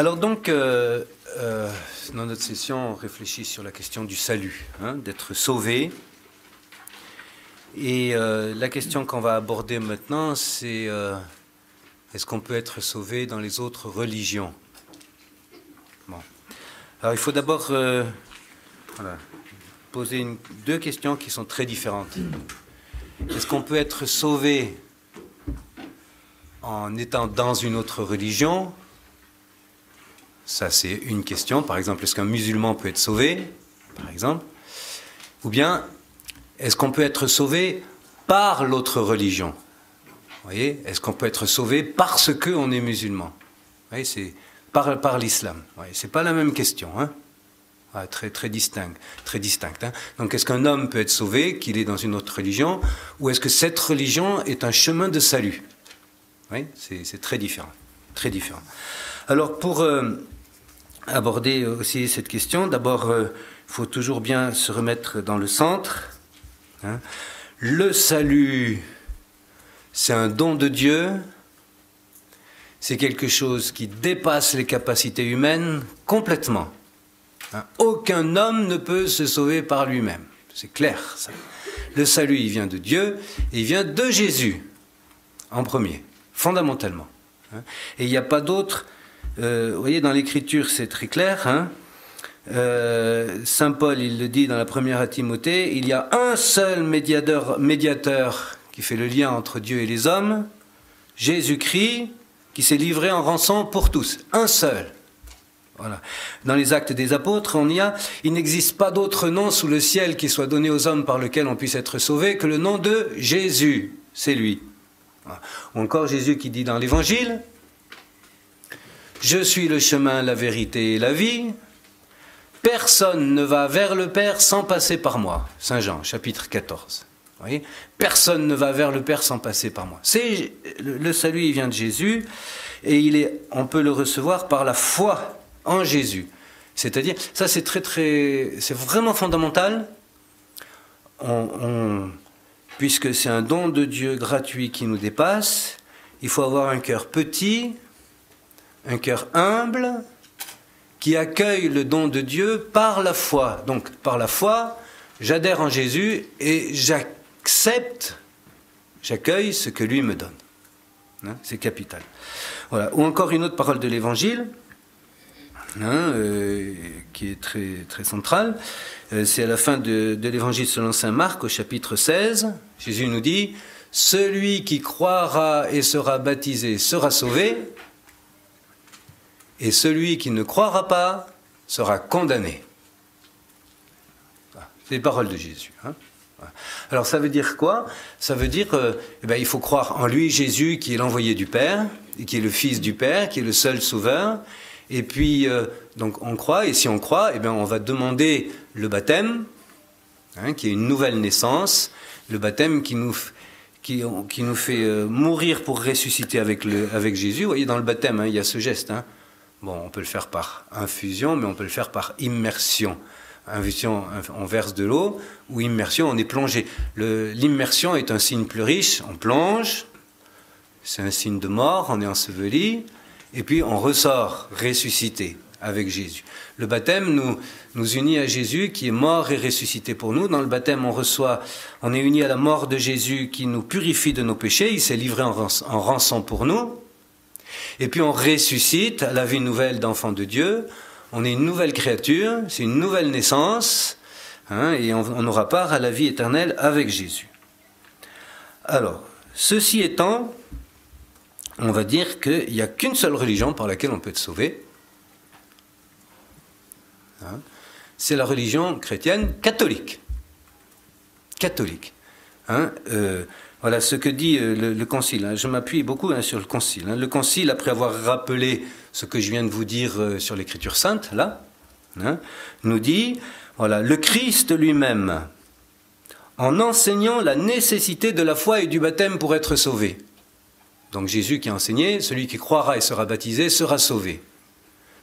Alors donc, euh, euh, dans notre session, on réfléchit sur la question du salut, hein, d'être sauvé. Et euh, la question qu'on va aborder maintenant, c'est est-ce qu'on peut être sauvé dans les autres religions? Bon. Alors il faut d'abord poser deux questions qui sont très différentes. Est-ce qu'on peut être sauvé en étant dans une autre religion? Ça, c'est une question. Par exemple, est-ce qu'un musulman peut être sauvé Par exemple? Ou bien, est-ce qu'on peut être sauvé par l'autre religion? Vous voyez Est-ce qu'on peut être sauvé parce qu'on est musulman? Vous voyez, c'est par, par l'islam. C'est pas la même question. Hein très, très. Très distinct hein Donc, est-ce qu'un homme peut être sauvé, qu'il est dans une autre religion, ou est-ce que cette religion est un chemin de salut? Oui, c'est très différent. Très différent. Alors, pour. Euh, aborder aussi cette question. D'abord, il euh, faut toujours bien se remettre dans le centre. Hein. Le salut, c'est un don de Dieu. C'est quelque chose qui dépasse les capacités humaines complètement. Hein. Aucun homme ne peut se sauver par lui-même. C'est clair. Le salut, il vient de Dieu il vient de Jésus, en premier, fondamentalement. Hein. Et il n'y a pas d'autre euh, vous voyez, dans l'Écriture, c'est très clair. Hein. Euh, Saint Paul, il le dit dans la première à Timothée, il y a un seul médiateur, médiateur qui fait le lien entre Dieu et les hommes, Jésus-Christ, qui s'est livré en rançon pour tous. Un seul. Voilà. Dans les actes des apôtres, on y a, il n'existe pas d'autre nom sous le ciel qui soit donné aux hommes par lequel on puisse être sauvé que le nom de Jésus. C'est lui. Ou encore Jésus qui dit dans l'Évangile, je suis le chemin, la vérité et la vie. Personne ne va vers le Père sans passer par moi. Saint Jean, chapitre 14. Vous voyez? Personne ne va vers le Père sans passer par moi. C'est le salut, il vient de Jésus et il est, on peut le recevoir par la foi en Jésus. C'est-à-dire, ça c'est très très, c'est vraiment fondamental. puisque c'est un don de Dieu gratuit qui nous dépasse, il faut avoir un cœur petit, un cœur humble qui accueille le don de Dieu par la foi. Donc par la foi, j'adhère en Jésus et j'accepte, j'accueille ce que lui me donne. Hein, c'est capital. Voilà. Ou encore une autre parole de l'Évangile. Hein, euh, qui est très, très centrale. Euh, c'est à la fin de, de l'Évangile selon Saint Marc, au chapitre 16. Jésus nous dit Celui qui croira et sera baptisé sera sauvé, et celui qui ne croira pas sera condamné. C'est les paroles de Jésus. Hein. Alors ça veut dire quoi? Ça veut dire ben, faut croire en lui, Jésus, qui est l'envoyé du Père, et qui est le Fils du Père, qui est le seul sauveur. Et puis, euh, donc on croit, et si on croit, eh bien, on va demander le baptême, hein, qui est une nouvelle naissance, le baptême qui nous, qui, nous fait euh, mourir pour ressusciter avec, le, avec Jésus. Vous voyez, dans le baptême, hein, il y a ce geste. Bon, on peut le faire par infusion, mais on peut le faire par immersion. Infusion, on verse de l'eau, ou immersion, on est plongé. L'immersion est un signe plus riche, on plonge, c'est un signe de mort, on est enseveli, et puis on ressort ressuscité avec Jésus. Le baptême nous, nous unit à Jésus qui est mort et ressuscité pour nous. Dans le baptême, on reçoit, on est uni à la mort de Jésus qui nous purifie de nos péchés. Il s'est livré en rançon pour nous. Et puis on ressuscite à la vie nouvelle d'enfant de Dieu. On est une nouvelle créature, c'est une nouvelle naissance, hein, et on, aura part à la vie éternelle avec Jésus. Alors, ceci étant, on va dire qu'il n'y a qu'une seule religion par laquelle on peut être sauvé. Hein, c'est la religion chrétienne catholique. Catholique. Hein, euh, voilà ce que dit euh, le, Concile. Hein. Je m'appuie beaucoup hein, sur le Concile. Hein. Le Concile, après avoir rappelé ce que je viens de vous dire euh, sur l'Écriture sainte, là, nous dit, voilà, le Christ lui-même, en enseignant la nécessité de la foi et du baptême pour être sauvé. Donc Jésus qui a enseigné, celui qui croira et sera baptisé sera sauvé.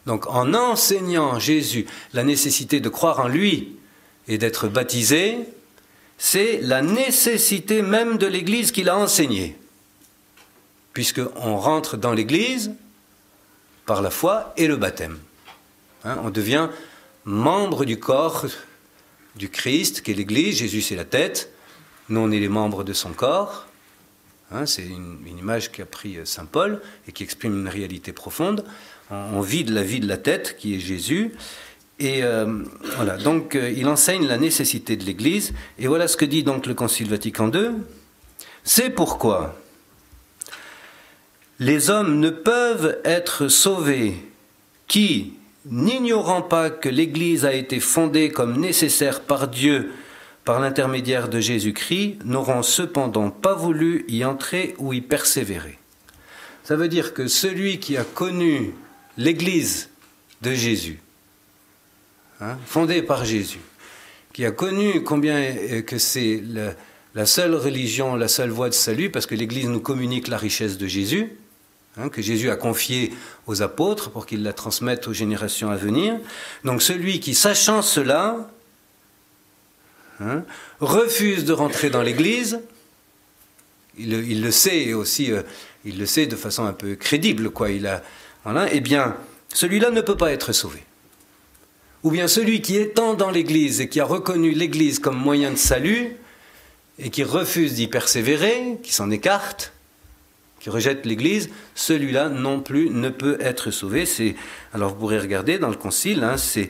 Donc en enseignant Jésus la nécessité de croire en lui et d'être baptisé, c'est la nécessité même de l'Église qu'il a enseignée. Puisqu'on rentre dans l'Église par la foi et le baptême. Hein, on devient membre du corps du Christ, qui est l'Église. Jésus, c'est la tête. Nous, on est les membres de son corps. Hein, c'est une, image qu'a pris Saint Paul et qui exprime une réalité profonde. On, vide la vie de la tête, qui est Jésus. Et euh, voilà, donc euh, il enseigne la nécessité de l'Église. Et voilà ce que dit donc le Concile Vatican II. C'est pourquoi les hommes ne peuvent être sauvés qui, n'ignorant pas que l'Église a été fondée comme nécessaire par Dieu par l'intermédiaire de Jésus-Christ, n'auront cependant pas voulu y entrer ou y persévérer. Ça veut dire que celui qui a connu l'Église de Jésus, hein, fondée par Jésus, qui a connu combien que c'est la seule religion, la seule voie de salut, parce que l'Église nous communique la richesse de Jésus, Hein, que Jésus a confié aux apôtres pour qu'ils la transmettent aux générations à venir. Donc celui qui, sachant cela, hein, refuse de rentrer dans l'Église, il, le sait aussi, euh, il le sait de façon un peu crédible, quoi. Il a, eh bien, celui-là ne peut pas être sauvé. Ou bien celui qui étant dans l'Église et qui a reconnu l'Église comme moyen de salut et qui refuse d'y persévérer, qui s'en écarte, qui rejette l'Église, celui-là non plus ne peut être sauvé. Alors vous pourrez regarder dans le concile, hein, si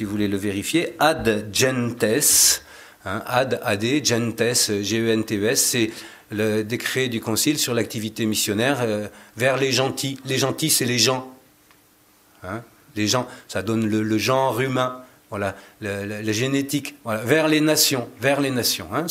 vous voulez le vérifier, ad gentes, hein, ad, ad, gentes, G-E-N-T-E-S, c'est le décret du concile sur l'activité missionnaire euh, vers les gentils. Les gentils, c'est les gens. Hein, les gens, ça donne le genre humain voilà, la, génétique, vers les nations, vers les nations. Hein,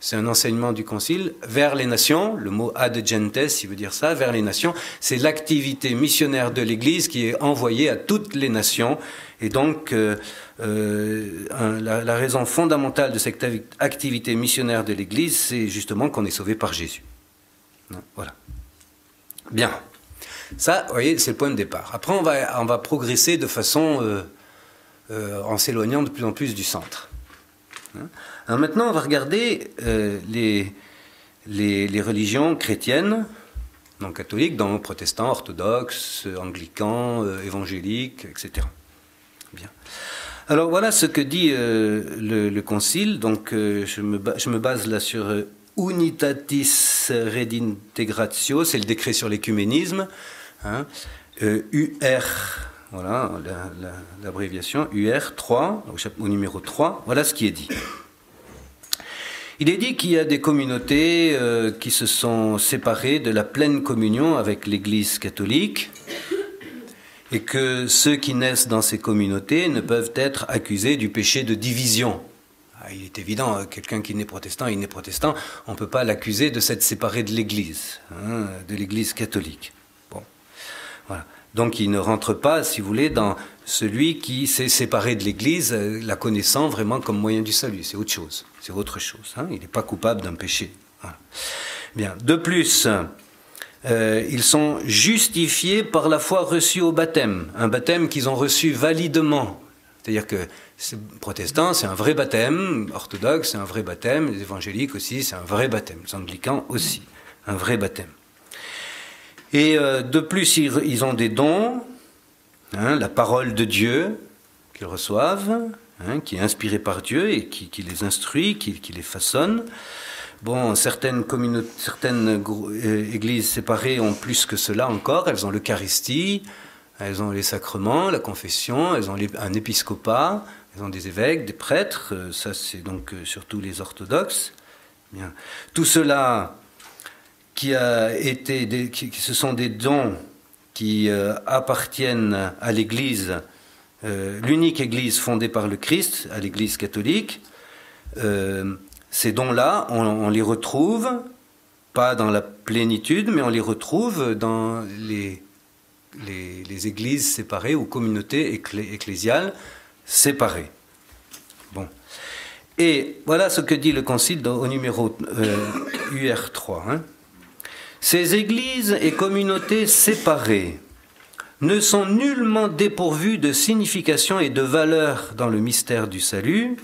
c'est un enseignement du Concile, vers les nations, le mot ad gentes, il veut dire ça, vers les nations, c'est l'activité missionnaire de l'Église qui est envoyée à toutes les nations. Et donc, euh, euh, la, raison fondamentale de cette activité missionnaire de l'Église, c'est justement qu'on est sauvé par Jésus. Hein, voilà. Bien. Ça, vous voyez, c'est le point de départ. Après, on va, on va progresser de façon... Euh, euh, en s'éloignant de plus en plus du centre. Hein? Alors maintenant, on va regarder euh, les, les, religions chrétiennes, non catholiques, dans protestants, orthodoxes, anglicans, évangéliques, etc. Bien. Alors voilà ce que dit le, Concile. Donc je me, je, me, base là sur Unitatis Redintegratio, c'est le décret sur l'écuménisme. Hein, UR voilà l'abréviation UR3, au, numéro 3, voilà ce qui est dit. Il est dit qu'il y a des communautés euh, qui se sont séparées de la pleine communion avec l'Église catholique et que ceux qui naissent dans ces communautés ne peuvent être accusés du péché de division. Ah, il est évident, hein, quelqu'un qui n'est protestant, il n'est protestant, on ne peut pas l'accuser de s'être séparé de l'Église, hein, de l'Église catholique. Donc il ne rentre pas, si vous voulez, dans celui qui s'est séparé de l'Église, euh, la connaissant vraiment comme moyen du salut. C'est autre chose. C'est autre chose. Hein. Il n'est pas coupable d'un péché. Bien. De plus, euh, ils sont justifiés par la foi reçue au baptême, un baptême qu'ils ont reçu validement. C'est-à-dire que protestants, c'est un vrai baptême, orthodoxe, c'est un vrai baptême, les évangéliques aussi, c'est un vrai baptême, les anglicans aussi, un vrai baptême. Et euh, de plus, ils, ont des dons, hein, la parole de Dieu qu'ils reçoivent, hein, qui est inspirée par Dieu et qui, les instruit, qui, les façonne. Bon, certaines, certaines euh, églises séparées ont plus que cela encore. Elles ont l'Eucharistie, elles ont les sacrements, la confession, elles ont un épiscopat, elles ont des évêques, des prêtres. Euh, ça, c'est donc surtout les orthodoxes. Tout cela qui a été, qui, ce sont des dons qui euh, appartiennent à l'Église, euh, l'unique Église fondée par le Christ, à l'Église catholique. Euh, ces dons-là, on, les retrouve, pas dans la plénitude, mais on les retrouve dans les, les, églises séparées ou communautés ecclésiales séparées. Bon. Et voilà ce que dit le Concile au numéro UR3. Hein. Ces églises et communautés séparées ne sont nullement dépourvues de signification et de valeur dans le mystère du salut,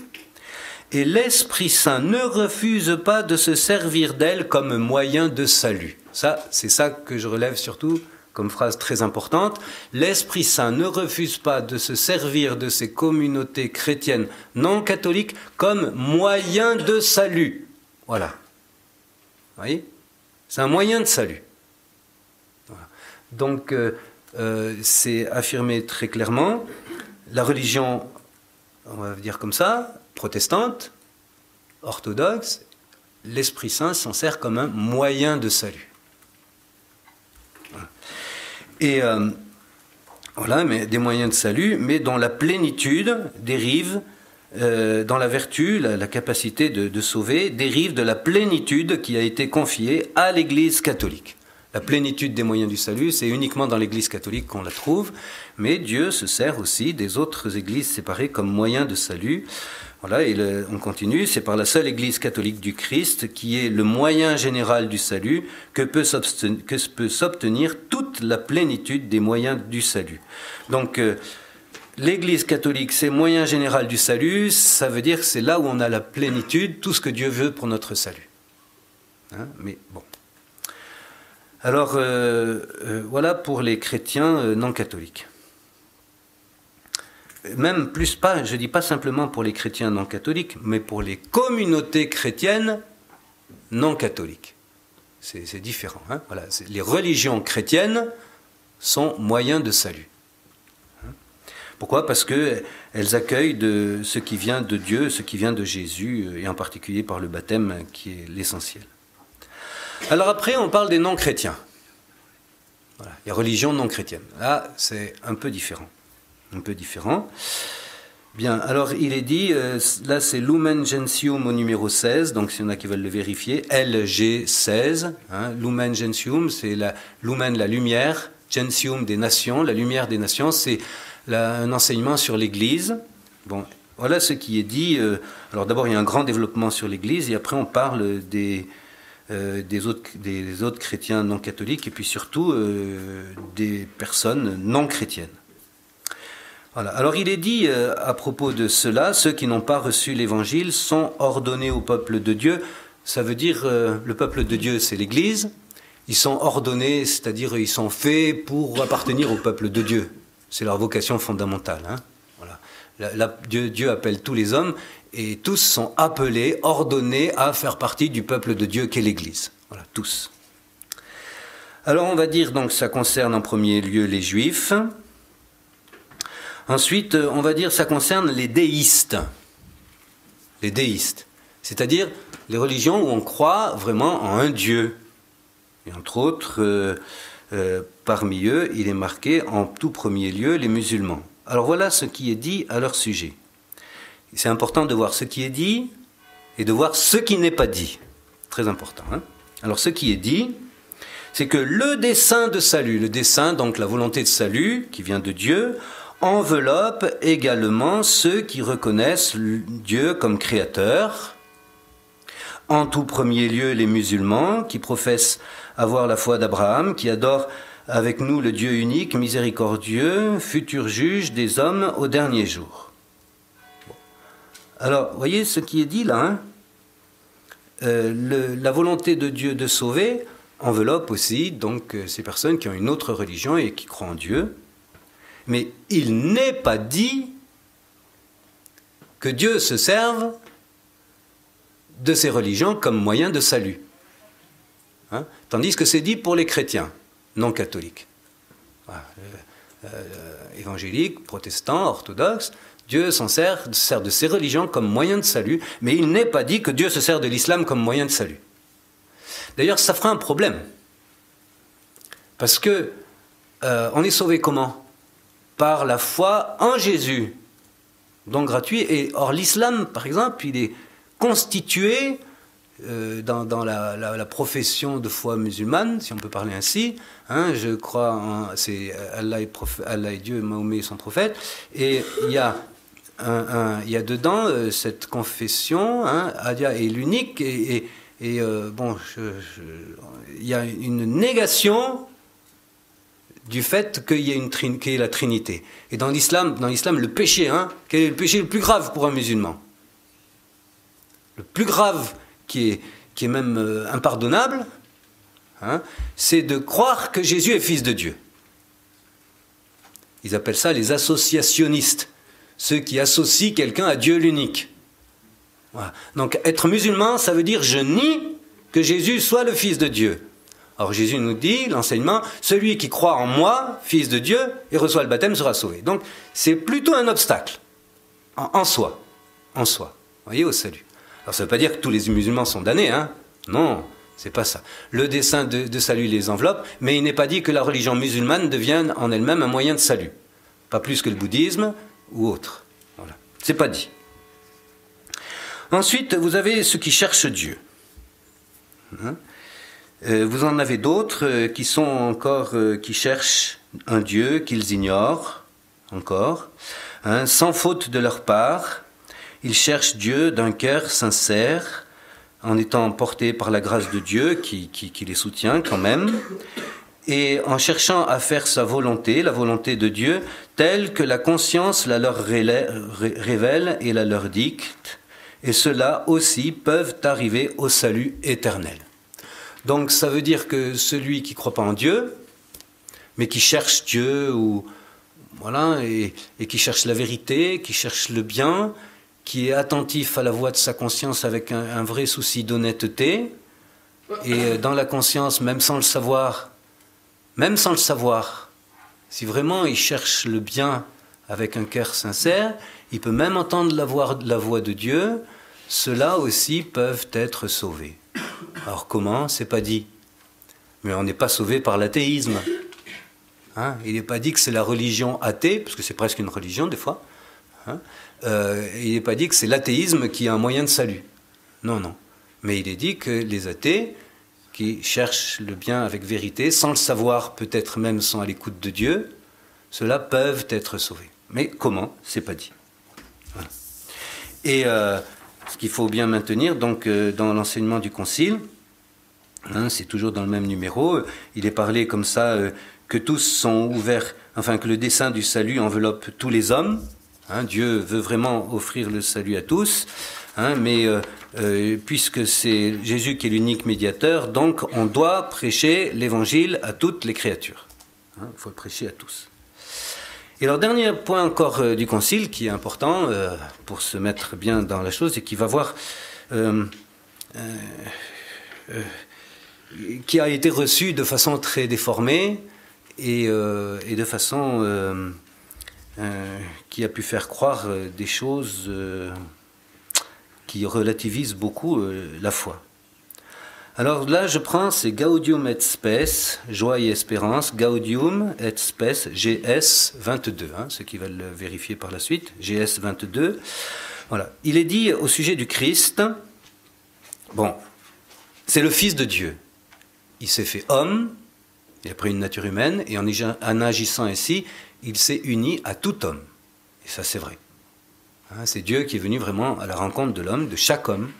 et l'Esprit Saint ne refuse pas de se servir d'elles comme moyen de salut. Ça, c'est ça que je relève surtout comme phrase très importante, l'Esprit Saint ne refuse pas de se servir de ces communautés chrétiennes non catholiques comme moyen de salut. Voilà. Vous voyez? C'est un moyen de salut. Donc, euh, euh, c'est affirmé très clairement. La religion, on va dire comme ça, protestante, orthodoxe, l'Esprit Saint s'en sert comme un moyen de salut. Et euh, voilà, des moyens de salut, mais dont la plénitude dérive, euh, dans la vertu, la, capacité de, sauver, dérive de la plénitude qui a été confiée à l'Église catholique. La plénitude des moyens du salut, c'est uniquement dans l'Église catholique qu'on la trouve, mais Dieu se sert aussi des autres églises séparées comme moyen de salut. Voilà, et on continue, c'est par la seule Église catholique du Christ qui est le moyen général du salut que peut s'obtenir toute la plénitude des moyens du salut. Donc, euh, L'Église catholique, c'est moyen général du salut, ça veut dire que c'est là où on a la plénitude, tout ce que Dieu veut pour notre salut. Hein, mais bon. Alors, euh, euh, voilà pour les chrétiens non catholiques même plus pas, je dis pas simplement pour les chrétiens non catholiques, mais pour les communautés chrétiennes non catholiques. C'est différent. Hein. les religions chrétiennes sont moyens de salut. Pourquoi? Parce qu'elles accueillent de ce qui vient de Dieu, ce qui vient de Jésus, et en particulier par le baptême qui est l'essentiel. Alors après, on parle des non-chrétiens. Voilà, les religions non chrétiennes. Là, c'est un peu différent un peu différent. Bien, alors il est dit, euh, là c'est Lumen Gentium au numéro 16, donc s'il y en a qui veulent le vérifier, LG16, hein, Lumen Gentium, c'est la Lumen, la lumière, Gentium des nations, la lumière des nations, c'est un enseignement sur l'Église. Bon, voilà ce qui est dit. Euh, alors d'abord il y a un grand développement sur l'Église, et après on parle des, euh, autres, chrétiens non catholiques, et puis surtout des personnes non chrétiennes. Alors il est dit euh, à propos de cela, ceux qui n'ont pas reçu l'évangile sont ordonnés au peuple de Dieu. Ça veut dire euh, le peuple de Dieu, c'est l'Église. Ils sont ordonnés, c'est-à-dire ils sont faits pour appartenir au peuple de Dieu. C'est leur vocation fondamentale. Hein. Dieu appelle tous les hommes et tous sont appelés, ordonnés à faire partie du peuple de Dieu qu'est l'Église. Voilà, tous. Alors on va dire donc ça concerne en premier lieu les Juifs. Ensuite, euh, on va dire ça concerne les déistes. Les déistes. C'est-à-dire les religions où on croit vraiment en un Dieu. Et entre autres, euh, euh, parmi eux, il est marqué en tout premier lieu les musulmans. Alors voilà ce qui est dit à leur sujet. C'est important de voir ce qui est dit et de voir ce qui n'est pas dit. Très important. Hein Alors ce qui est dit, c'est que le dessein de salut, le dessein, donc la volonté de salut qui vient de Dieu, enveloppe également ceux qui reconnaissent Dieu comme créateur, en tout premier lieu les musulmans qui professent avoir la foi d'Abraham, qui adorent avec nous le Dieu unique, miséricordieux, futur juge des hommes au dernier jour. Alors, voyez ce qui est dit là. Hein. Euh, la volonté de Dieu de sauver enveloppe aussi donc euh, ces personnes qui ont une autre religion et qui croient en Dieu. Mais il n'est pas dit que Dieu se serve de ces religions comme moyen de salut. Hein? Tandis que c'est dit pour les chrétiens non catholiques. Euh, euh, évangéliques, protestants, orthodoxes, Dieu s'en sert, sert de ces religions comme moyen de salut, mais il n'est pas dit que Dieu se sert de l'islam comme moyen de salut. D'ailleurs, ça fera un problème. Parce que euh, on est sauvé comment? Par la foi en Jésus, donc gratuit. Et or l'islam, par exemple, il est constitué euh, dans, la, profession de foi musulmane, si on peut parler ainsi. Hein, je crois en c'est Allah et Dieu, Mahomet et son prophète. Et il y a il y a dedans euh, cette confession, hein, Adia est l'unique, et, et, euh, bon, il y a une négation du fait qu'il y ait une la Trinité. Et dans l'islam, dans l'islam, le péché, hein, quel est le péché le plus grave pour un musulman? Le plus grave, qui est, qui est même euh, impardonnable, hein, c'est de croire que Jésus est fils de Dieu. Ils appellent ça les associationnistes, ceux qui associent quelqu'un à Dieu l'unique. Donc être musulman, ça veut dire je nie que Jésus soit le Fils de Dieu. Alors Jésus nous dit, l'enseignement, celui qui croit en moi, Fils de Dieu, et reçoit le baptême sera sauvé. Donc c'est plutôt un obstacle, en, soi, en soi, voyez, au salut. Alors ça ne veut pas dire que tous les musulmans sont damnés, hein Non, c'est pas ça. Le dessein de, salut les enveloppe, mais il n'est pas dit que la religion musulmane devienne en elle-même un moyen de salut. Pas plus que le bouddhisme ou autre. Voilà. C'est pas dit. Ensuite, vous avez ceux qui cherchent Dieu. Hein euh, vous en avez d'autres euh, qui sont encore, euh, qui cherchent un Dieu qu'ils ignorent encore, hein, sans faute de leur part. Ils cherchent Dieu d'un cœur sincère, en étant portés par la grâce de Dieu qui, les soutient quand même, et en cherchant à faire sa volonté, la volonté de Dieu, telle que la conscience la leur révèle et la leur dicte, et ceux-là aussi peuvent arriver au salut éternel. Donc ça veut dire que celui qui ne croit pas en Dieu, mais qui cherche Dieu ou voilà et, qui cherche la vérité, qui cherche le bien, qui est attentif à la voix de sa conscience avec un, vrai souci d'honnêteté, et dans la conscience, même sans le savoir, même sans le savoir, si vraiment il cherche le bien avec un cœur sincère, il peut même entendre la voix, la voix de Dieu, ceux-là aussi peuvent être sauvés. Alors comment? C'est pas dit. Mais on n'est pas sauvé par l'athéisme. Hein? Il n'est pas dit que c'est la religion athée, parce que c'est presque une religion des fois. Hein? Euh, il n'est pas dit que c'est l'athéisme qui est un moyen de salut. Non, non. Mais il est dit que les athées, qui cherchent le bien avec vérité, sans le savoir, peut-être même sans à l'écoute de Dieu, ceux-là peuvent être sauvés. Mais comment? C'est pas dit. Et euh, ce qu'il faut bien maintenir, donc, euh, dans l'enseignement du Concile, hein, c'est toujours dans le même numéro, il est parlé comme ça que tous sont ouverts, enfin que le dessein du salut enveloppe tous les hommes. Hein, Dieu veut vraiment offrir le salut à tous, hein, mais euh, puisque c'est Jésus qui est l'unique médiateur, donc on doit prêcher l'évangile à toutes les créatures. Il faut le prêcher à tous. Et alors, dernier point encore euh, du Concile qui est important euh, pour se mettre bien dans la chose et qui va voir. Euh, qui a été reçu de façon très déformée et de façon qui a pu faire croire des choses qui relativisent beaucoup la foi. Alors là, je prends, c'est Gaudium et Spes, joie et espérance, Gaudium et Spes, GS 22, hein, ceux qui veulent le vérifier par la suite, GS 22. Voilà. Il est dit au sujet du Christ, bon, c'est le Fils de Dieu. Il s'est fait homme, il a pris une nature humaine, et en agissant ainsi, il s'est uni à tout homme. Et ça, c'est vrai. Hein, c'est Dieu qui est venu vraiment à la rencontre de l'homme, de chaque homme,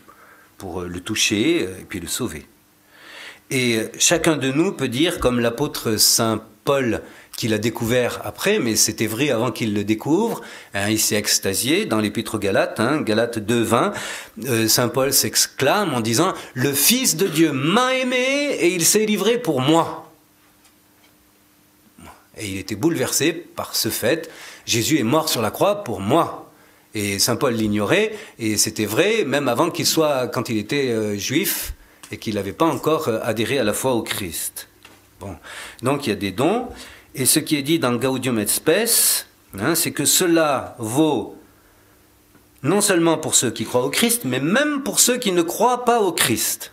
pour euh, le toucher euh, et puis le sauver. Et euh, chacun de nous peut dire, comme l'apôtre Saint Paul qui l'a découvert après, mais c'était vrai avant qu'il le découvre. Hein, il s'est extasié dans l'épître aux Galates, hein, Galates 2.20. Saint Paul s'exclame en disant Le Fils de Dieu m'a aimé et il s'est livré pour moi. Et il était bouleversé par ce fait. Jésus est mort sur la croix pour moi. Et Saint Paul l'ignorait, et c'était vrai même avant qu'il soit, quand il était euh, juif, et qu'il n'avait pas encore euh, adhéré à la foi au Christ. Bon. Donc il y a des dons, et ce qui est dit dans Gaudium et Spes, hein, c'est que cela vaut non seulement pour ceux qui croient au Christ, mais même pour ceux qui ne croient pas au Christ.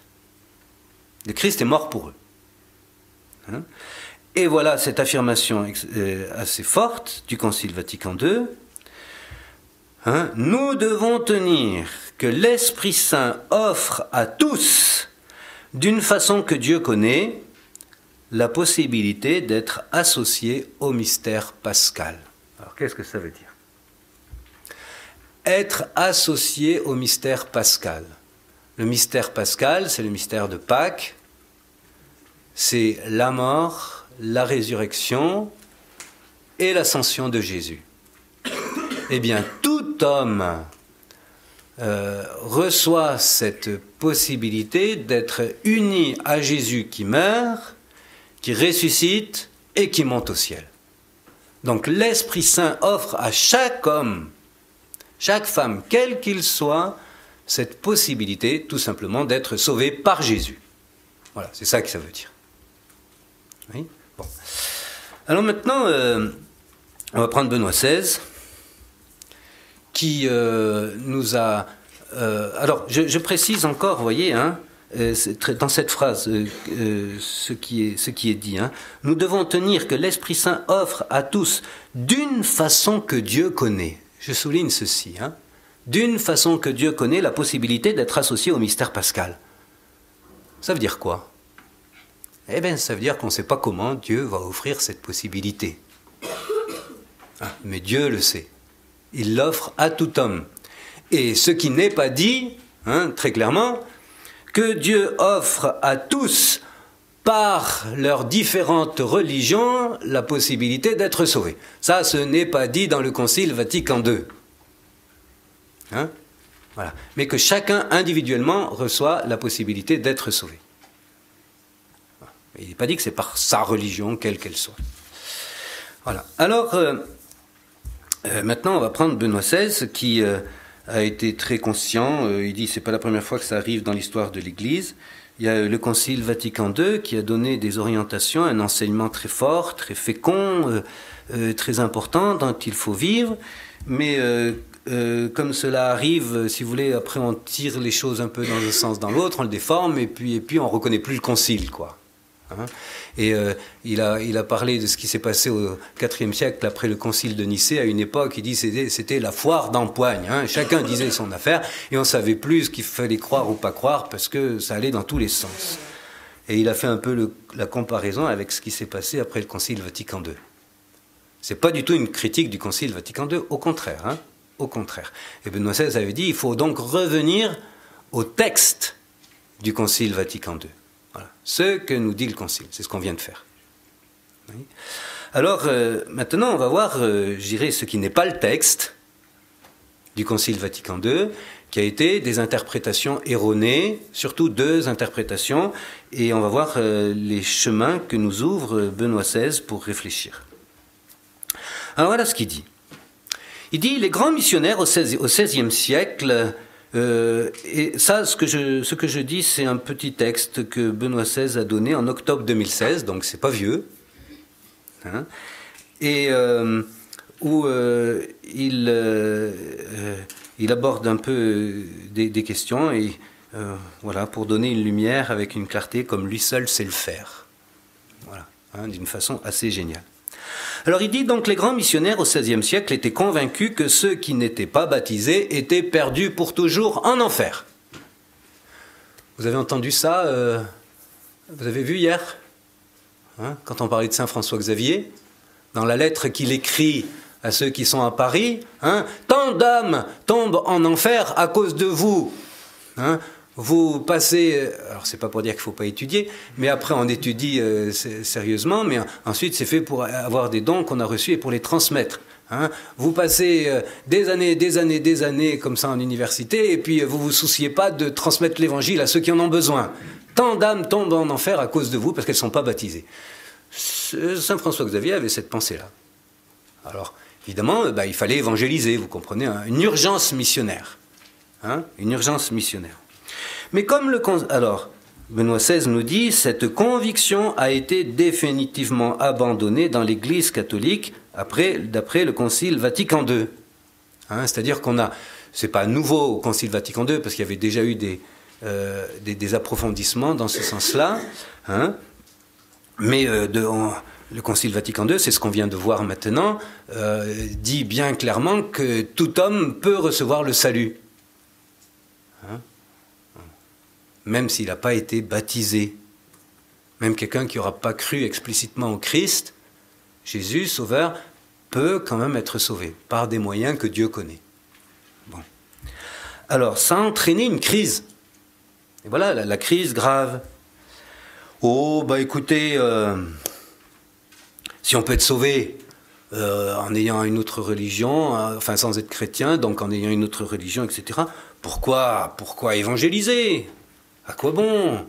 Le Christ est mort pour eux. Hein. Et voilà cette affirmation euh, assez forte du Concile Vatican II Hein? nous devons tenir que l'Esprit Saint offre à tous, d'une façon que Dieu connaît, la possibilité d'être associé au mystère pascal. Alors qu'est-ce que ça veut dire? Être associé au mystère pascal. Le mystère pascal, c'est le mystère de Pâques, c'est la mort, la résurrection et l'ascension de Jésus. Eh bien, tout homme euh, reçoit cette possibilité d'être uni à Jésus qui meurt, qui ressuscite et qui monte au ciel. Donc l'Esprit Saint offre à chaque homme, chaque femme, quel qu'il soit, cette possibilité tout simplement d'être sauvé par Jésus. Voilà, c'est ça que ça veut dire. Alors maintenant, euh, on va prendre Benoît XVI, qui euh, nous a... Euh, alors, je, précise encore, vous voyez, hein, dans cette phrase, ce, qui est, ce qui est dit, hein, nous devons tenir que l'Esprit Saint offre à tous d'une façon que Dieu connaît. Je souligne ceci. Hein, d'une façon que Dieu connaît la possibilité d'être associé au mystère pascal. Ça veut dire quoi? Eh bien, ça veut dire qu'on ne sait pas comment Dieu va offrir cette possibilité. Ah, mais Dieu le sait. Il l'offre à tout homme. Et ce qui n'est pas dit, hein, très clairement, que Dieu offre à tous, par leurs différentes religions, la possibilité d'être sauvés. Ça, ce n'est pas dit dans le Concile Vatican II. Hein? Mais que chacun individuellement reçoit la possibilité d'être sauvé. Il n'est pas dit que c'est par sa religion, quelle qu'elle soit. Voilà. Alors, euh, euh, maintenant, on va prendre Benoît XVI, qui euh, a été très conscient. il dit c'est pas la première fois que ça arrive dans l'histoire de l'Église. Il y a le Concile Vatican II qui a donné des orientations, un enseignement très fort, très fécond, très important dont il faut vivre. Mais comme cela arrive, si vous voulez, après on tire les choses un peu dans un sens, dans l'autre, on le déforme, et puis, et puis on reconnaît plus le concile, quoi. Hein. et euh, il, a, il a parlé de ce qui s'est passé au IVe siècle après le concile de Nicée, à une époque, il dit c'était, c'était la foire d'empoigne. Hein. Chacun disait son affaire, et on savait plus ce qu'il fallait croire ou pas croire, parce que ça allait dans tous les sens. Et il a fait un peu la comparaison avec ce qui s'est passé après le concile Vatican II. C'est pas du tout une critique du concile Vatican II, au contraire. Hein. Au contraire. Et Benoît XVI avait dit il faut donc revenir au texte du Concile Vatican II. Voilà. Ce que nous dit le Concile, c'est ce qu'on vient de faire. Alors euh, maintenant, on va voir, euh, je ce qui n'est pas le texte du Concile Vatican II, qui a été des interprétations erronées, surtout deux interprétations, et on va voir euh, les chemins que nous ouvre Benoît XVI pour réfléchir. Alors voilà ce qu'il dit. Il dit les grands missionnaires au XVIe siècle, euh, et ça, ce que je, ce que je dis, c'est un petit texte que Benoît XVI a donné en octobre 2016, donc c'est pas vieux, hein, et euh, où euh, il, il aborde un peu des, questions et voilà pour donner une lumière avec une clarté comme lui seul sait le faire, voilà, hein, d'une façon assez géniale. Alors il dit donc les grands missionnaires au XVIe siècle étaient convaincus que ceux qui n'étaient pas baptisés étaient perdus pour toujours en enfer. Vous avez entendu ça euh, Vous avez vu hier hein, Quand on parlait de Saint François Xavier, dans la lettre qu'il écrit à ceux qui sont à Paris, hein, tant d'âmes tombent en enfer à cause de vous. Hein, vous passez, alors c'est pas pour dire qu'il faut pas étudier, mais après on étudie euh, sérieusement, mais ensuite c'est fait pour avoir des dons qu'on a reçus et pour les transmettre. Hein. Vous passez euh, des années, des années, des années comme ça en université, et puis vous vous souciez pas de transmettre l'évangile à ceux qui en ont besoin. Tant d'âmes tombent en enfer à cause de vous parce qu'elles sont pas baptisées. Saint François Xavier avait cette pensée-là. Alors, évidemment, bah, il fallait évangéliser, vous comprenez, hein. une urgence missionnaire. Hein, une urgence missionnaire. Mais comme le... Alors, Benoît XVI nous dit, cette conviction a été définitivement abandonnée dans l'Église catholique après, d'après le Concile Vatican II. Hein, c'est-à-dire qu'on a, c'est pas nouveau au Concile Vatican II parce qu'il y avait déjà eu des, euh, des, approfondissements dans ce sens-là, hein, mais euh, le Concile Vatican II, c'est ce qu'on vient de voir maintenant, euh, dit bien clairement que tout homme peut recevoir le salut. Hein même s'il n'a pas été baptisé. Même quelqu'un qui n'aura pas cru explicitement au Christ, Jésus, Sauveur, peut quand même être sauvé par des moyens que Dieu connaît. Bon. Alors, ça a entraîné une crise. Et voilà, la, crise grave. Oh, bah écoutez, euh, si on peut être sauvé euh, en ayant une autre religion, euh, enfin sans être chrétien, donc en ayant une autre religion, etc., pourquoi, pourquoi évangéliser? À quoi bon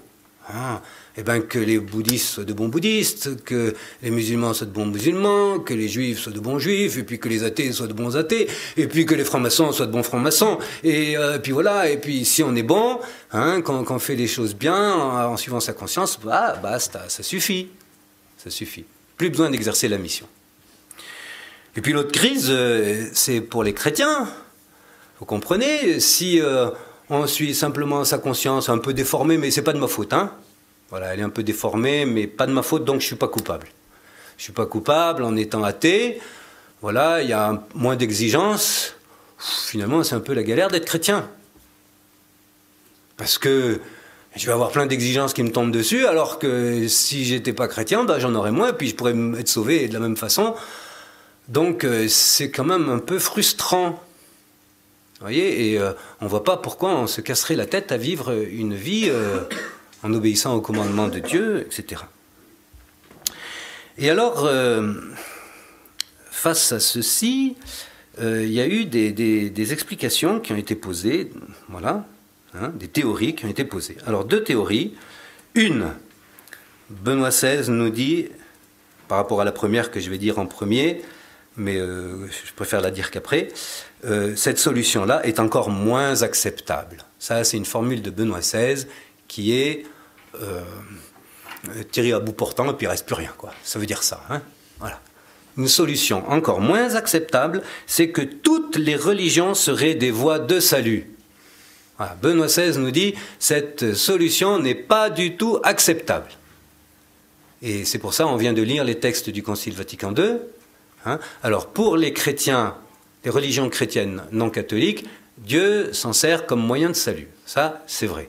Hein eh ben, que les bouddhistes soient de bons bouddhistes, que les musulmans soient de bons musulmans, que les juifs soient de bons juifs, et puis que les athées soient de bons athées, et puis que les francs-maçons soient de bons francs-maçons. Et euh, puis voilà, et puis si on est bon, hein, quand, on fait les choses bien, en, suivant sa conscience, bah, basta, ça suffit. Ça suffit. Plus besoin d'exercer la mission. Et puis l'autre crise, euh, c'est pour les chrétiens. Vous comprenez Si euh, on suit simplement sa conscience un peu déformée, mais c'est pas de ma faute, hein voilà, elle est un peu déformée, mais pas de ma faute, donc je suis pas coupable. Je suis pas coupable en étant athée. Voilà, il y a moins d'exigences. Finalement, c'est un peu la galère d'être chrétien. Parce que je vais avoir plein d'exigences qui me tombent dessus, alors que si j'étais pas chrétien, bah, j'en aurais moins, puis je pourrais être sauvé de la même façon. Donc euh, c'est quand même un peu frustrant. Et euh, on ne voit pas pourquoi on se casserait la tête à vivre une vie euh, en obéissant au commandement de Dieu, etc. Et alors, euh, face à ceci, il y a eu des, explications qui ont été posées, voilà, hein, des théories qui ont été posées. Alors, deux théories. Une, Benoît XVI nous dit, par rapport à la première que je vais dire en premier, mais euh, je préfère la dire qu'après, cette solution-là est encore moins acceptable. Ça, c'est une formule de Benoît XVI qui est euh, tiré à bout portant et puis il reste plus rien. Quoi. Ça veut dire ça. Hein voilà. Une solution encore moins acceptable, c'est que toutes les religions seraient des voies de salut. Benoît XVI nous dit cette solution n'est pas du tout acceptable. Et c'est pour ça on vient de lire les textes du Concile Vatican II. Hein. Alors pour les chrétiens, les religions chrétiennes non catholiques, Dieu s'en sert comme moyen de salut. Ça, c'est vrai.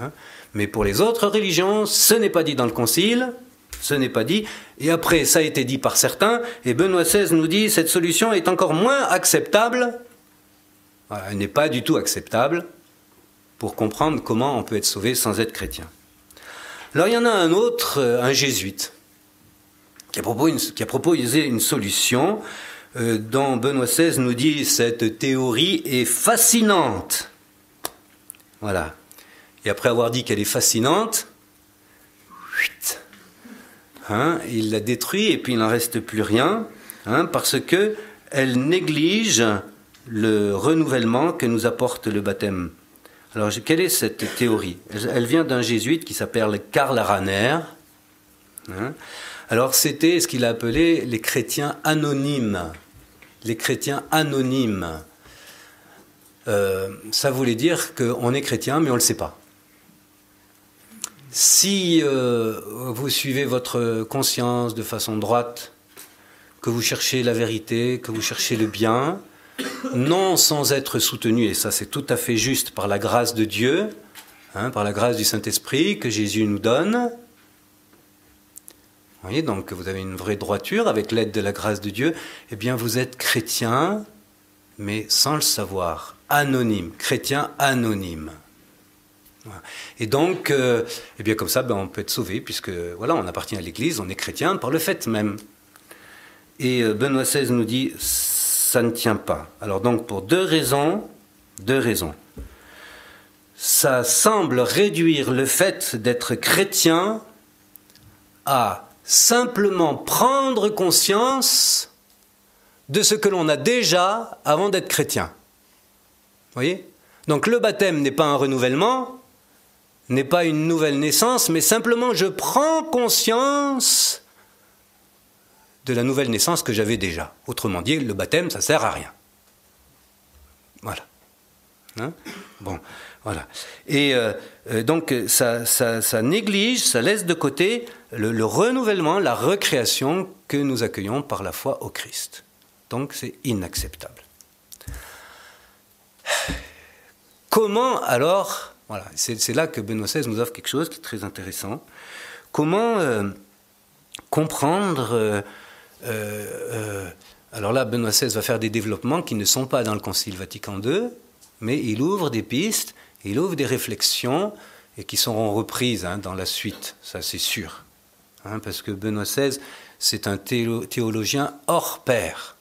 Hein. Mais pour les autres religions, ce n'est pas dit dans le Concile, ce n'est pas dit. Et après, ça a été dit par certains, et Benoît XVI nous dit cette solution est encore moins acceptable. elle n'est pas du tout acceptable pour comprendre comment on peut être sauvé sans être chrétien. Alors il y en a un autre, euh, un jésuite, qui a proposé une, a une solution euh, dont Benoît XVI nous dit cette théorie est fascinante. Voilà. Et après avoir dit qu'elle est fascinante, hein, il la détruit et puis il n'en reste plus rien, hein, parce que elle néglige le renouvellement que nous apporte le baptême. Alors, quelle est cette théorie? Elle vient d'un jésuite qui s'appelle Karl Rahner. Hein. Alors, c'était ce qu'il a appelé les chrétiens anonymes. Les chrétiens anonymes. Euh, ça voulait dire qu'on est chrétien, mais on ne le sait pas. Si euh, vous suivez votre conscience de façon droite, que vous cherchez la vérité, que vous cherchez le bien, non sans être soutenu, et ça c'est tout à fait juste par la grâce de Dieu, hein, par la grâce du Saint-Esprit que Jésus nous donne. Vous voyez, donc vous avez une vraie droiture avec l'aide de la grâce de Dieu, eh bien vous êtes chrétien, mais sans le savoir, anonyme, chrétien anonyme. Et donc, euh, eh bien comme ça, ben, on peut être sauvé, puisque voilà, on appartient à l'Église, on est chrétien par le fait même. Et euh, Benoît XVI nous dit, ça ne tient pas. Alors donc, pour deux raisons, deux raisons. Ça semble réduire le fait d'être chrétien à simplement prendre conscience de ce que l'on a déjà avant d'être chrétien. Vous voyez? Donc le baptême n'est pas un renouvellement, n'est pas une nouvelle naissance, mais simplement je prends conscience de la nouvelle naissance que j'avais déjà. Autrement dit, le baptême, ça sert à rien. Voilà. Hein? Bon, voilà. Et euh, euh, donc, ça, néglige, ça laisse de côté le, renouvellement, la recréation que nous accueillons par la foi au Christ. Donc, c'est inacceptable. Comment alors voilà, c'est là que Benoît XVI nous offre quelque chose qui est très intéressant. Comment euh, comprendre... Alors là, Benoît XVI va faire des développements qui ne sont pas dans le Concile Vatican II, mais il ouvre des pistes, il ouvre des réflexions et qui seront reprises hein, dans la suite, ça c'est sûr. Hein, parce que Benoît XVI, c'est un théologien hors pair.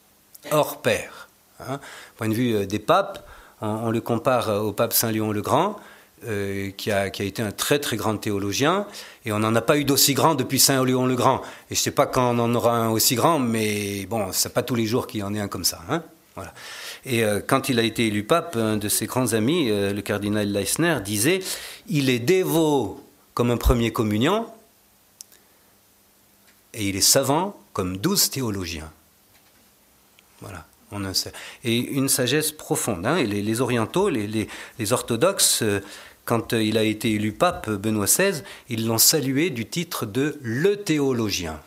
Hors pair. Hein. Point de vue des papes, on, le compare au pape Saint Léon le Grand euh, qui, a, qui, a, été un très très grand théologien, et on n'en a pas eu d'aussi grand depuis Saint Léon le Grand. Et je ne sais pas quand on en aura un aussi grand, mais bon, c'est pas tous les jours qu'il y en ait un comme ça. Hein Et euh, quand il a été élu pape, un de ses grands amis, euh, le cardinal Leisner, disait Il est dévot comme un premier communion, et il est savant comme douze théologiens. Voilà. On a, et une sagesse profonde. Hein, et les, orientaux, les, orthodoxes, quand euh, il a été élu pape Benoît XVI, ils l'ont salué du titre de le théologien.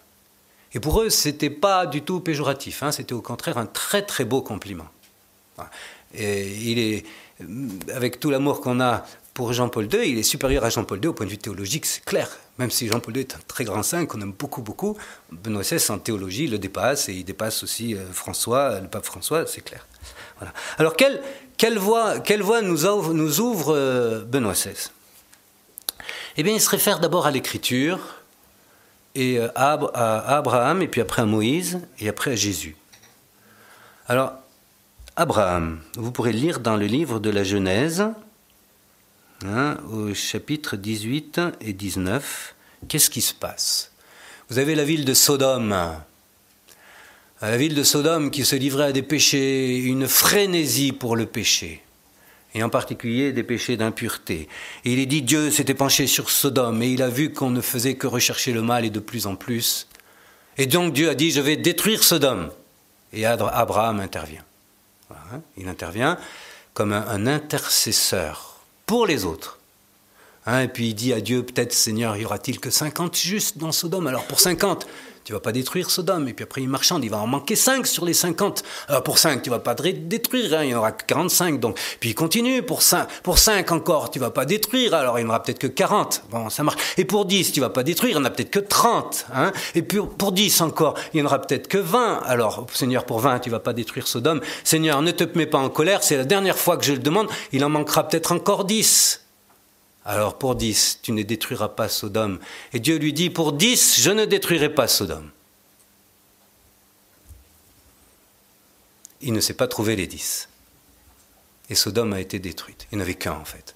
Et pour eux, c'était pas du tout péjoratif, hein, c'était au contraire un très très beau compliment. Et il est, avec tout l'amour qu'on a pour Jean-Paul II, il est supérieur à Jean-Paul II au point de vue théologique, c'est clair. Même si Jean-Paul II est un très grand saint qu'on aime beaucoup, beaucoup, Benoît XVI en théologie le dépasse et il dépasse aussi euh, François, le pape François, c'est clair. Alors quelle, quelle voie, quelle voie nous, ouvre, nous ouvre euh, Benoît XVI Eh bien, il se réfère d'abord à l'Écriture, et euh, à, Abraham, et puis après à Moïse, et après à Jésus. Alors, Abraham, vous pourrez lire dans le livre de la Genèse, hein, au chapitre 18 et 19, qu'est-ce qui se passe? Vous avez la ville de Sodome, la ville de Sodome qui se livrait à des péchés, une frénésie pour le péché, et en particulier des péchés d'impureté. Et il est dit Dieu s'était penché sur Sodome et il a vu qu'on ne faisait que rechercher le mal et de plus en plus. Et donc Dieu a dit Je vais détruire Sodome. Et Abraham intervient. Il intervient comme un, intercesseur pour les autres. Hein, et puis il dit à Dieu Peut-être Seigneur, y aura-t-il que 50 justes dans Sodome? Alors pour 50, tu vas pas détruire Sodome. Et puis après, il marchande, il va en manquer 5 sur les 50. Alors pour 5, tu vas pas détruire, hein, il y en aura que 45. Donc. Puis il continue, pour 5, pour 5 encore, tu vas pas détruire, alors il n'y en aura peut-être que 40. Bon, ça marche. Et pour 10, tu vas pas détruire, il n'y en a peut-être que 30. Hein. Et puis pour 10 encore, il n'y en aura peut-être que 20. Alors, Seigneur, pour 20, tu vas pas détruire Sodome. Seigneur, ne te mets pas en colère, c'est la dernière fois que je le demande, il en manquera peut-être encore 10. Alors pour dix, tu ne détruiras pas Sodome. Et Dieu lui dit, pour dix, je ne détruirai pas Sodome. Il ne s'est pas trouvé les dix. Et Sodome a été détruite. Il n'y avait qu'un en fait.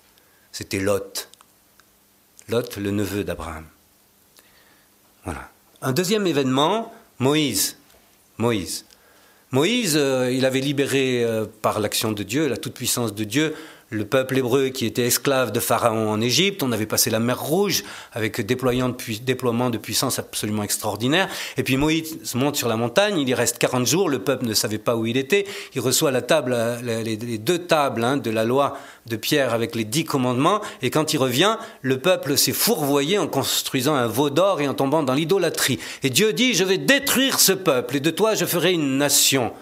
C'était Lot. Lot, le neveu d'Abraham. Voilà. Un deuxième événement, Moïse. Moïse. Moïse, euh, il avait libéré euh, par l'action de Dieu, la toute-puissance de Dieu, le peuple hébreu qui était esclave de Pharaon en Égypte. On avait passé la mer Rouge avec déploiement de puissance absolument extraordinaire. Et puis Moïse monte sur la montagne, il y reste 40 jours, le peuple ne savait pas où il était. Il reçoit la table, les, deux tables hein, de la loi de Pierre avec les dix commandements. Et quand il revient, le peuple s'est fourvoyé en construisant un veau d'or et en tombant dans l'idolâtrie. Et Dieu dit, je vais détruire ce peuple et de toi je ferai une nation.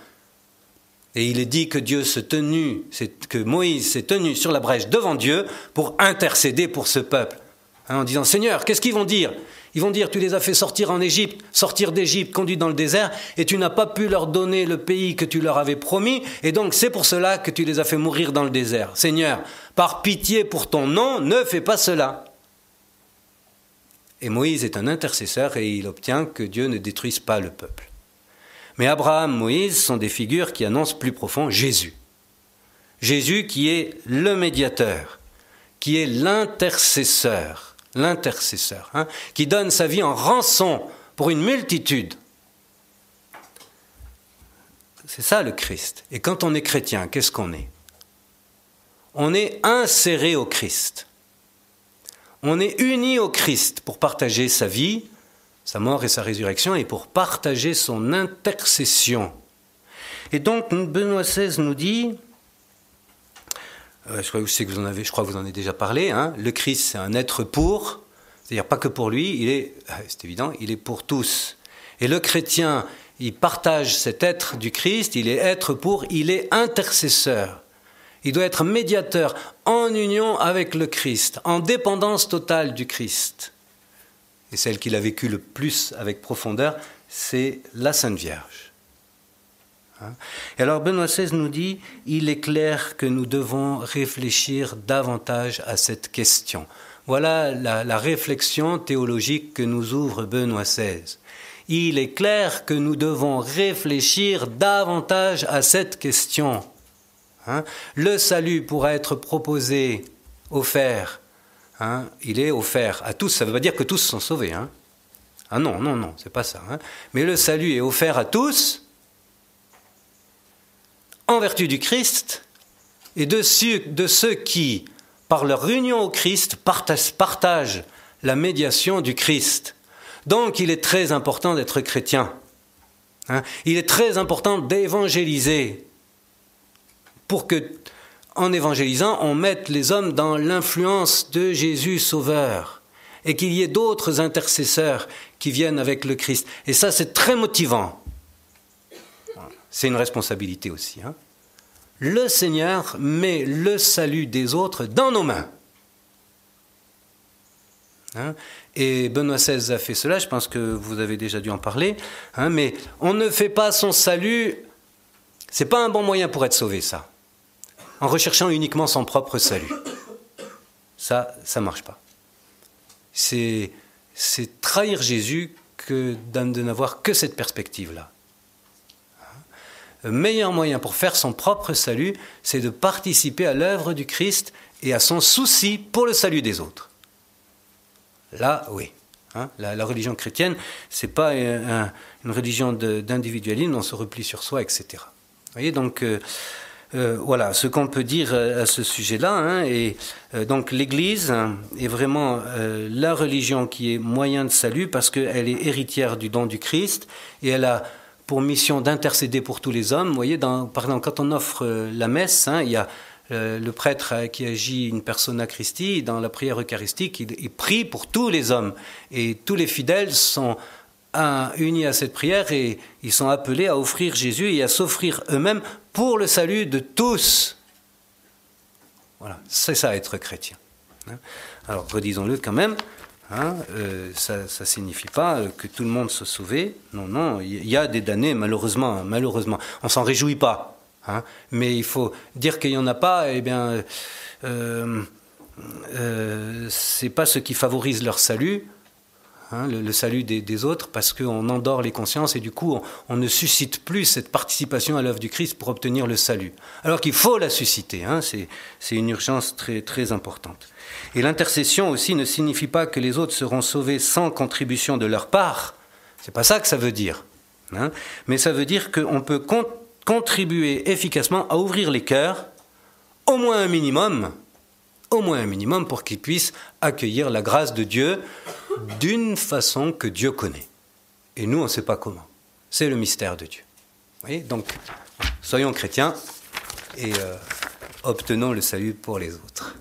Et il est dit que Dieu se tenu, que Moïse s'est tenu sur la brèche devant Dieu pour intercéder pour ce peuple. Hein, en disant Seigneur, qu'est-ce qu'ils vont dire? Ils vont dire Tu les as fait sortir en Égypte, sortir d'Égypte, conduits dans le désert, et tu n'as pas pu leur donner le pays que tu leur avais promis, et donc c'est pour cela que tu les as fait mourir dans le désert. Seigneur, par pitié pour ton nom, ne fais pas cela. Et Moïse est un intercesseur et il obtient que Dieu ne détruise pas le peuple. Mais Abraham, Moïse sont des figures qui annoncent plus profond Jésus. Jésus qui est le médiateur, qui est l'intercesseur, l'intercesseur, hein, qui donne sa vie en rançon pour une multitude. C'est ça le Christ. Et quand on est chrétien, qu'est-ce qu'on est? On est inséré au Christ. On est uni au Christ pour partager sa vie, sa mort et sa résurrection, et pour partager son intercession. Et donc, Benoît XVI nous dit, euh, je, crois, que vous en avez, je crois que vous en avez déjà parlé, hein, le Christ c'est un être pour, c'est-à-dire pas que pour lui, il est, euh, c'est évident, il est pour tous. Et le chrétien, il partage cet être du Christ, il est être pour, il est intercesseur. Il doit être médiateur en union avec le Christ, en dépendance totale du Christ et celle qu'il a vécue le plus avec profondeur, c'est la Sainte Vierge. Hein? Et alors Benoît XVI nous dit, il est clair que nous devons réfléchir davantage à cette question. Voilà la, réflexion théologique que nous ouvre Benoît XVI. Il est clair que nous devons réfléchir davantage à cette question. Hein? Le salut pourra être proposé offert, hein, il est offert à tous. Ça ne veut pas dire que tous sont sauvés. Hein. Ah non, non, non, c'est pas ça. Hein. Mais le salut est offert à tous en vertu du Christ et de ceux, de ceux qui, par leur union au Christ, partagent la médiation du Christ. Donc il est très important d'être chrétien. Il est très important d'évangéliser pour que, en évangélisant, on mette les hommes dans l'influence de Jésus Sauveur et qu'il y ait d'autres intercesseurs qui viennent avec le Christ. Et ça, c'est très motivant. C'est une responsabilité aussi. Hein. Le Seigneur met le salut des autres dans nos mains. Hein? et Benoît XVI a fait cela, je pense que vous avez déjà dû en parler, hein, mais on ne fait pas son salut, c'est pas un bon moyen pour être sauvé, ça, en recherchant uniquement son propre salut. Ça, ça ne marche pas. C'est, trahir Jésus que de n'avoir que cette perspective-là. Le meilleur moyen pour faire son propre salut, c'est de participer à l'œuvre du Christ et à son souci pour le salut des autres. Là, oui. Hein, la, religion chrétienne, c'est pas une religion d'individualisme, on se replie sur soi, etc. Vous voyez, donc euh, euh, voilà ce qu'on peut dire à ce sujet-là. Hein, et euh, donc l'Église est vraiment la religion qui est moyen de salut parce qu'elle est héritière du don du Christ et elle a pour mission d'intercéder pour tous les hommes. Vous voyez, quand on offre la messe, hein, il y a euh, le prêtre qui agit une persona Christi, dans la prière eucharistique, il, prie pour tous les hommes. Et tous les fidèles sont unis à cette prière et ils sont appelés à offrir Jésus et à s'offrir eux-mêmes pour le salut de tous. Voilà, c'est ça être chrétien. Hein. Alors redisons-le quand même, hein, euh, ça ne signifie pas que tout le monde se sauvé. Non, non, il y a des damnés, malheureusement, malheureusement. On s'en réjouit pas. Hein. Mais il faut dire qu'il n'y en a pas, eh bien, euh, euh, c'est pas ce qui favorise leur salut, hein, le, salut des, autres, parce qu'on endort les consciences et du coup, on, ne suscite plus cette participation à l'œuvre du Christ pour obtenir le salut. Alors qu'il faut la susciter, hein, c'est une urgence très, importante. Et l'intercession aussi ne signifie pas que les autres seront sauvés sans contribution de leur part. C'est pas ça que ça veut dire. Hein. Mais ça veut dire qu'on peut contribuer efficacement à ouvrir les cœurs, au moins un minimum, au moins un minimum pour qu'ils puissent accueillir la grâce de Dieu d'une façon que Dieu connaît. Et nous, on ne sait pas comment. C'est le mystère de Dieu. Donc, soyons chrétiens et euh, obtenons le salut pour les autres.